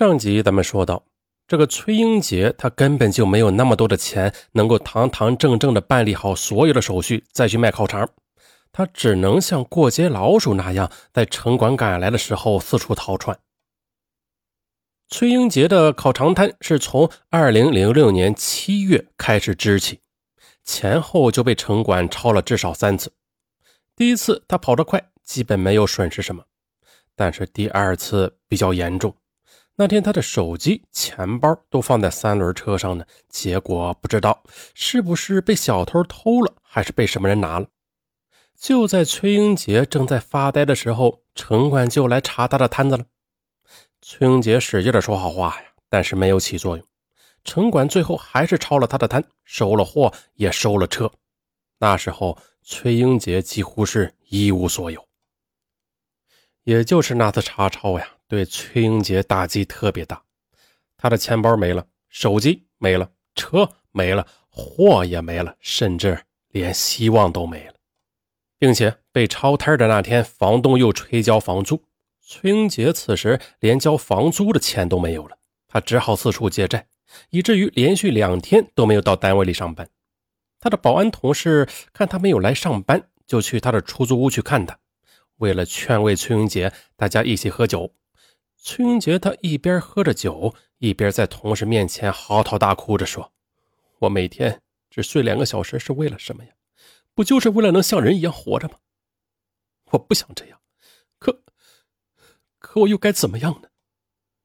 上集咱们说到，这个崔英杰他根本就没有那么多的钱，能够堂堂正正的办理好所有的手续，再去卖烤肠。他只能像过街老鼠那样，在城管赶来的时候四处逃窜。崔英杰的烤肠摊是从二零零六年七月开始支起，前后就被城管抄了至少三次。第一次他跑得快，基本没有损失什么，但是第二次比较严重。那天他的手机、钱包都放在三轮车上呢，结果不知道是不是被小偷偷了，还是被什么人拿了。就在崔英杰正在发呆的时候，城管就来查他的摊子了。崔英杰使劲的说好话呀，但是没有起作用。城管最后还是抄了他的摊，收了货，也收了车。那时候，崔英杰几乎是一无所有。也就是那次查抄呀，对崔英杰打击特别大。他的钱包没了，手机没了，车没了，货也没了，甚至连希望都没了。并且被抄摊的那天，房东又催交房租。崔英杰此时连交房租的钱都没有了，他只好四处借债，以至于连续两天都没有到单位里上班。他的保安同事看他没有来上班，就去他的出租屋去看他。为了劝慰崔英杰，大家一起喝酒。崔英杰他一边喝着酒，一边在同事面前嚎啕大哭着说：“我每天只睡两个小时是为了什么呀？不就是为了能像人一样活着吗？我不想这样。”可可我又该怎么样呢？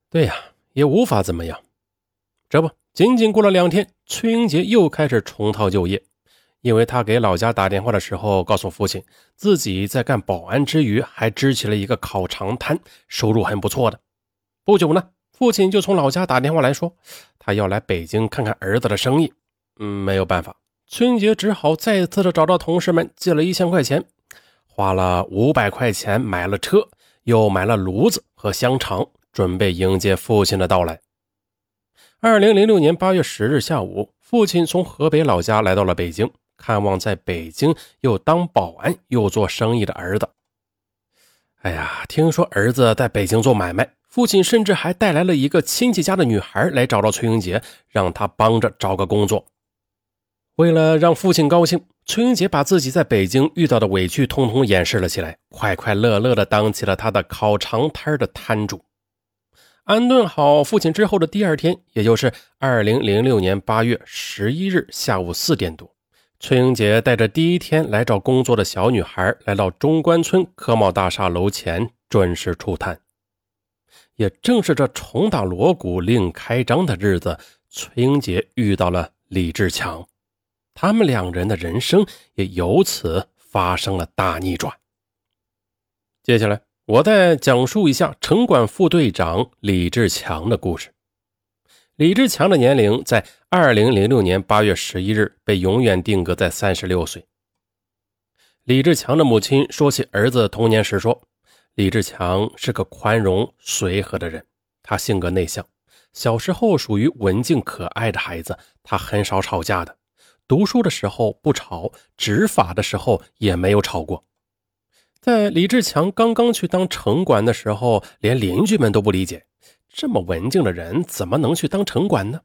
对呀，也无法怎么样。这不，仅仅过了两天，崔英杰又开始重操旧业。因为他给老家打电话的时候，告诉父亲自己在干保安之余，还支起了一个烤肠摊，收入很不错的。不久呢，父亲就从老家打电话来说，他要来北京看看儿子的生意。嗯，没有办法，春节只好再次的找到同事们借了一千块钱，花了五百块钱买了车。又买了炉子和香肠，准备迎接父亲的到来。二零零六年八月十日下午，父亲从河北老家来到了北京，看望在北京又当保安又做生意的儿子。哎呀，听说儿子在北京做买卖，父亲甚至还带来了一个亲戚家的女孩来找到崔英杰，让他帮着找个工作。为了让父亲高兴，崔英杰把自己在北京遇到的委屈通通掩饰了起来，快快乐乐地当起了他的烤肠摊的摊主。安顿好父亲之后的第二天，也就是二零零六年八月十一日下午四点多，崔英杰带着第一天来找工作的小女孩，来到中关村科贸大厦楼前，准时出摊。也正是这重打锣鼓另开张的日子，崔英杰遇到了李志强。他们两人的人生也由此发生了大逆转。接下来，我再讲述一下城管副队长李志强的故事。李志强的年龄在二零零六年八月十一日被永远定格在三十六岁。李志强的母亲说起儿子童年时说：“李志强是个宽容随和的人，他性格内向，小时候属于文静可爱的孩子，他很少吵架的。”读书的时候不吵，执法的时候也没有吵过。在李志强刚刚去当城管的时候，连邻居们都不理解，这么文静的人怎么能去当城管呢？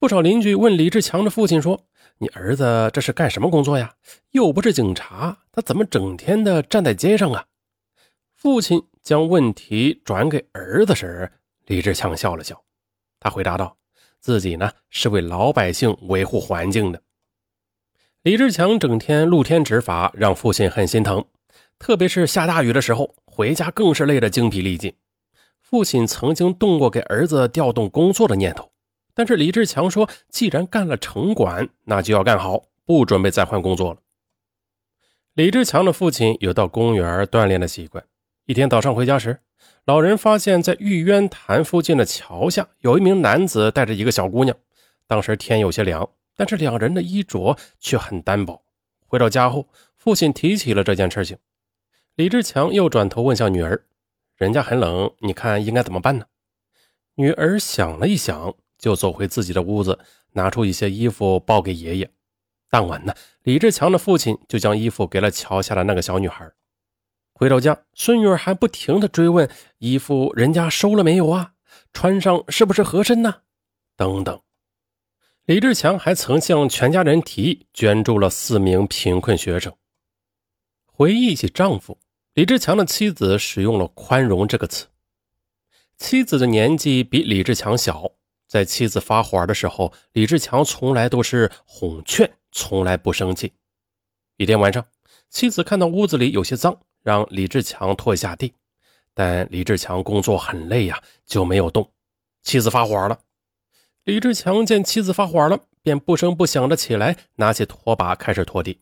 不少邻居问李志强的父亲说：“你儿子这是干什么工作呀？又不是警察，他怎么整天的站在街上啊？”父亲将问题转给儿子时，李志强笑了笑，他回答道：“自己呢是为老百姓维护环境的。”李志强整天露天执法，让父亲很心疼。特别是下大雨的时候，回家更是累得精疲力尽。父亲曾经动过给儿子调动工作的念头，但是李志强说：“既然干了城管，那就要干好，不准备再换工作了。”李志强的父亲有到公园锻炼的习惯。一天早上回家时，老人发现，在玉渊潭附近的桥下，有一名男子带着一个小姑娘。当时天有些凉。但是两人的衣着却很单薄。回到家后，父亲提起了这件事情。李志强又转头问向女儿：“人家很冷，你看应该怎么办呢？”女儿想了一想，就走回自己的屋子，拿出一些衣服抱给爷爷。当晚呢，李志强的父亲就将衣服给了桥下的那个小女孩。回到家，孙女儿还不停地追问：“衣服人家收了没有啊？”穿上是不是合身呢？等等。李志强还曾向全家人提议捐助了四名贫困学生。回忆起丈夫，李志强的妻子使用了“宽容”这个词。妻子的年纪比李志强小，在妻子发火的时候，李志强从来都是哄劝，从来不生气。一天晚上，妻子看到屋子里有些脏，让李志强拖下地，但李志强工作很累呀，就没有动。妻子发火了。李志强见妻子发火了，便不声不响的起来，拿起拖把开始拖地。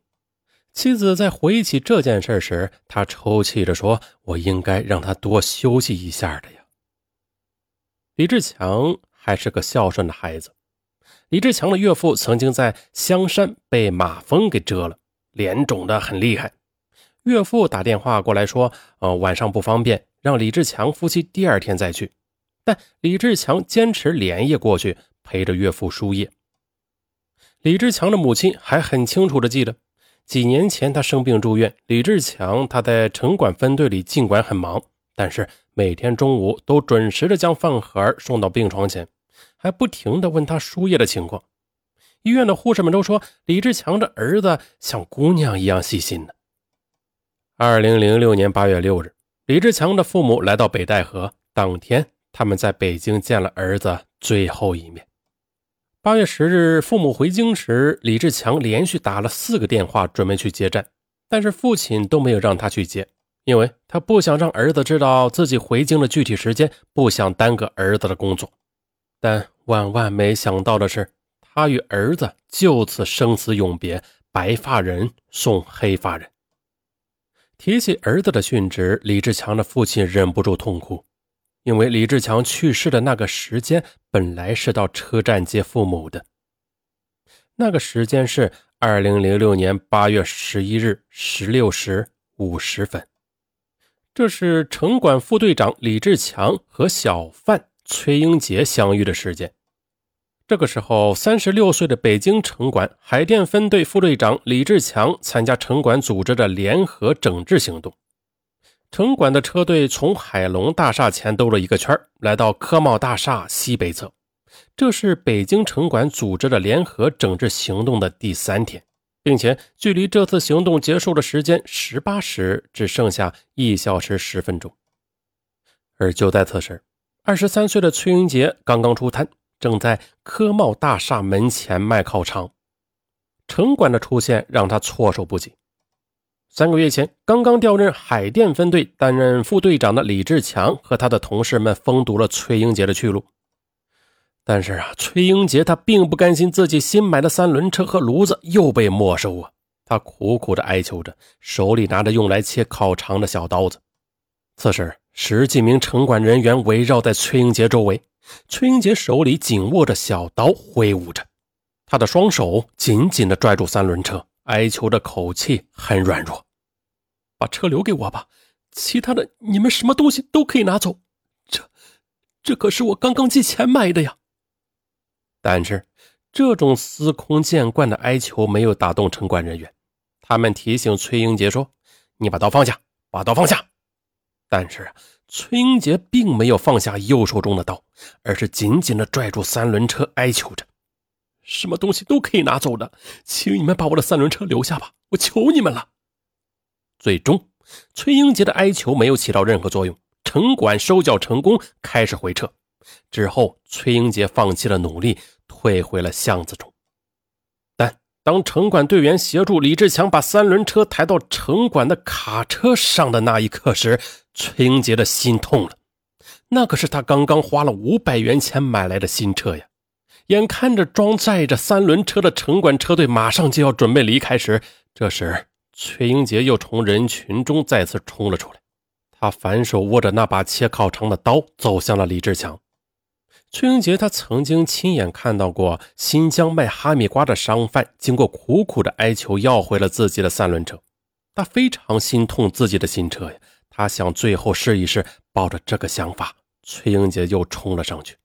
妻子在回忆起这件事时，他抽泣着说：“我应该让他多休息一下的呀。”李志强还是个孝顺的孩子。李志强的岳父曾经在香山被马蜂给蛰了，脸肿得很厉害。岳父打电话过来说：“呃，晚上不方便，让李志强夫妻第二天再去。”但李志强坚持连夜过去。陪着岳父输液。李志强的母亲还很清楚的记得，几年前他生病住院，李志强他在城管分队里，尽管很忙，但是每天中午都准时的将饭盒送到病床前，还不停的问他输液的情况。医院的护士们都说，李志强的儿子像姑娘一样细心呢。二零零六年八月六日，李志强的父母来到北戴河，当天他们在北京见了儿子最后一面。八月十日，父母回京时，李志强连续打了四个电话，准备去接站，但是父亲都没有让他去接，因为他不想让儿子知道自己回京的具体时间，不想耽搁儿子的工作。但万万没想到的是，他与儿子就此生死永别，白发人送黑发人。提起儿子的殉职，李志强的父亲忍不住痛哭。因为李志强去世的那个时间本来是到车站接父母的，那个时间是二零零六年八月十一日十六时五十分，这是城管副队长李志强和小贩崔英杰相遇的时间。这个时候，三十六岁的北京城管海淀分队副队长李志强参加城管组织的联合整治行动。城管的车队从海龙大厦前兜了一个圈来到科贸大厦西北侧。这是北京城管组织的联合整治行动的第三天，并且距离这次行动结束的时间十八时只剩下一小时十分钟。而就在此时，二十三岁的崔英杰刚刚出摊，正在科贸大厦门前卖烤肠。城管的出现让他措手不及。三个月前，刚刚调任海淀分队担任副队长的李志强和他的同事们封堵了崔英杰的去路。但是啊，崔英杰他并不甘心自己新买的三轮车和炉子又被没收啊！他苦苦的哀求着，手里拿着用来切烤肠的小刀子。此时，十几名城管人员围绕在崔英杰周围，崔英杰手里紧握着小刀挥舞着，他的双手紧紧的拽住三轮车。哀求的口气很软弱，把车留给我吧，其他的你们什么东西都可以拿走。这，这可是我刚刚借钱买的呀。但是，这种司空见惯的哀求没有打动城管人员，他们提醒崔英杰说：“你把刀放下，把刀放下。”但是啊，崔英杰并没有放下右手中的刀，而是紧紧的拽住三轮车，哀求着。什么东西都可以拿走的，请你们把我的三轮车留下吧，我求你们了。最终，崔英杰的哀求没有起到任何作用，城管收缴成功，开始回撤。之后，崔英杰放弃了努力，退回了巷子中。当城管队员协助李志强把三轮车抬到城管的卡车上的那一刻时，崔英杰的心痛了。那可是他刚刚花了五百元钱买来的新车呀。眼看着装载着三轮车的城管车队马上就要准备离开时，这时崔英杰又从人群中再次冲了出来。他反手握着那把切烤肠的刀，走向了李志强。崔英杰他曾经亲眼看到过新疆卖哈密瓜的商贩经过苦苦的哀求要回了自己的三轮车，他非常心痛自己的新车呀。他想最后试一试，抱着这个想法，崔英杰又冲了上去。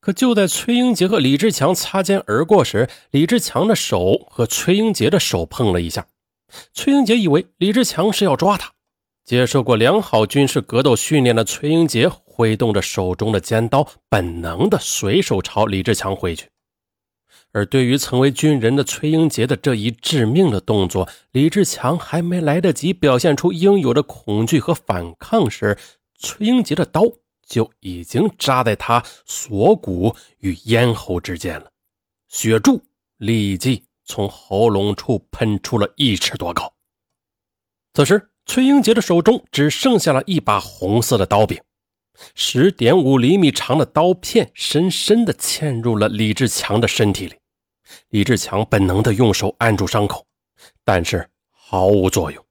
可就在崔英杰和李志强擦肩而过时，李志强的手和崔英杰的手碰了一下。崔英杰以为李志强是要抓他，接受过良好军事格斗训练的崔英杰挥动着手中的尖刀，本能的随手朝李志强挥去。而对于曾为军人的崔英杰的这一致命的动作，李志强还没来得及表现出应有的恐惧和反抗时，崔英杰的刀就已经扎在他锁骨与咽喉之间了，血柱立即从喉咙处喷出了一尺多高。此时，崔英杰的手中只剩下了一把红色的刀柄，十点五厘米长的刀片深深地嵌入了李志强的身体里。李志强本能地用手按住伤口，但是毫无作用。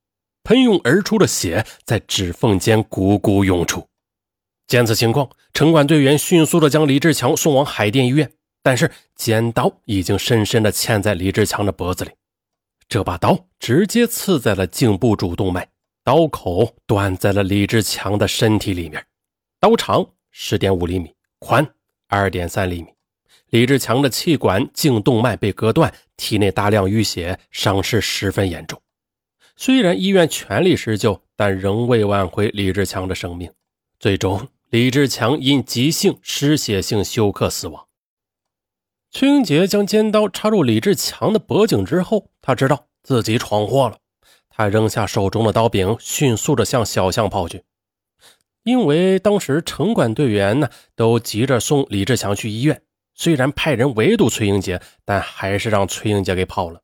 喷涌而出的血在指缝间汩汩涌出。见此情况，城管队员迅速地将李志强送往海淀医院，但是尖刀已经深深地嵌在李志强的脖子里。这把刀直接刺在了颈部主动脉，刀口断在了李志强的身体里面。刀长十点五厘米，宽二点三厘米。李志强的气管、颈动脉被割断，体内大量淤血，伤势十分严重。虽然医院全力施救，但仍未挽回李志强的生命。最终，李志强因急性失血性休克死亡。崔英杰将尖刀插入李志强的脖颈之后，他知道自己闯祸了。他扔下手中的刀柄，迅速地向小巷跑去。因为当时城管队员呢，都急着送李志强去医院。虽然派人围堵崔英杰，但还是让崔英杰给跑了。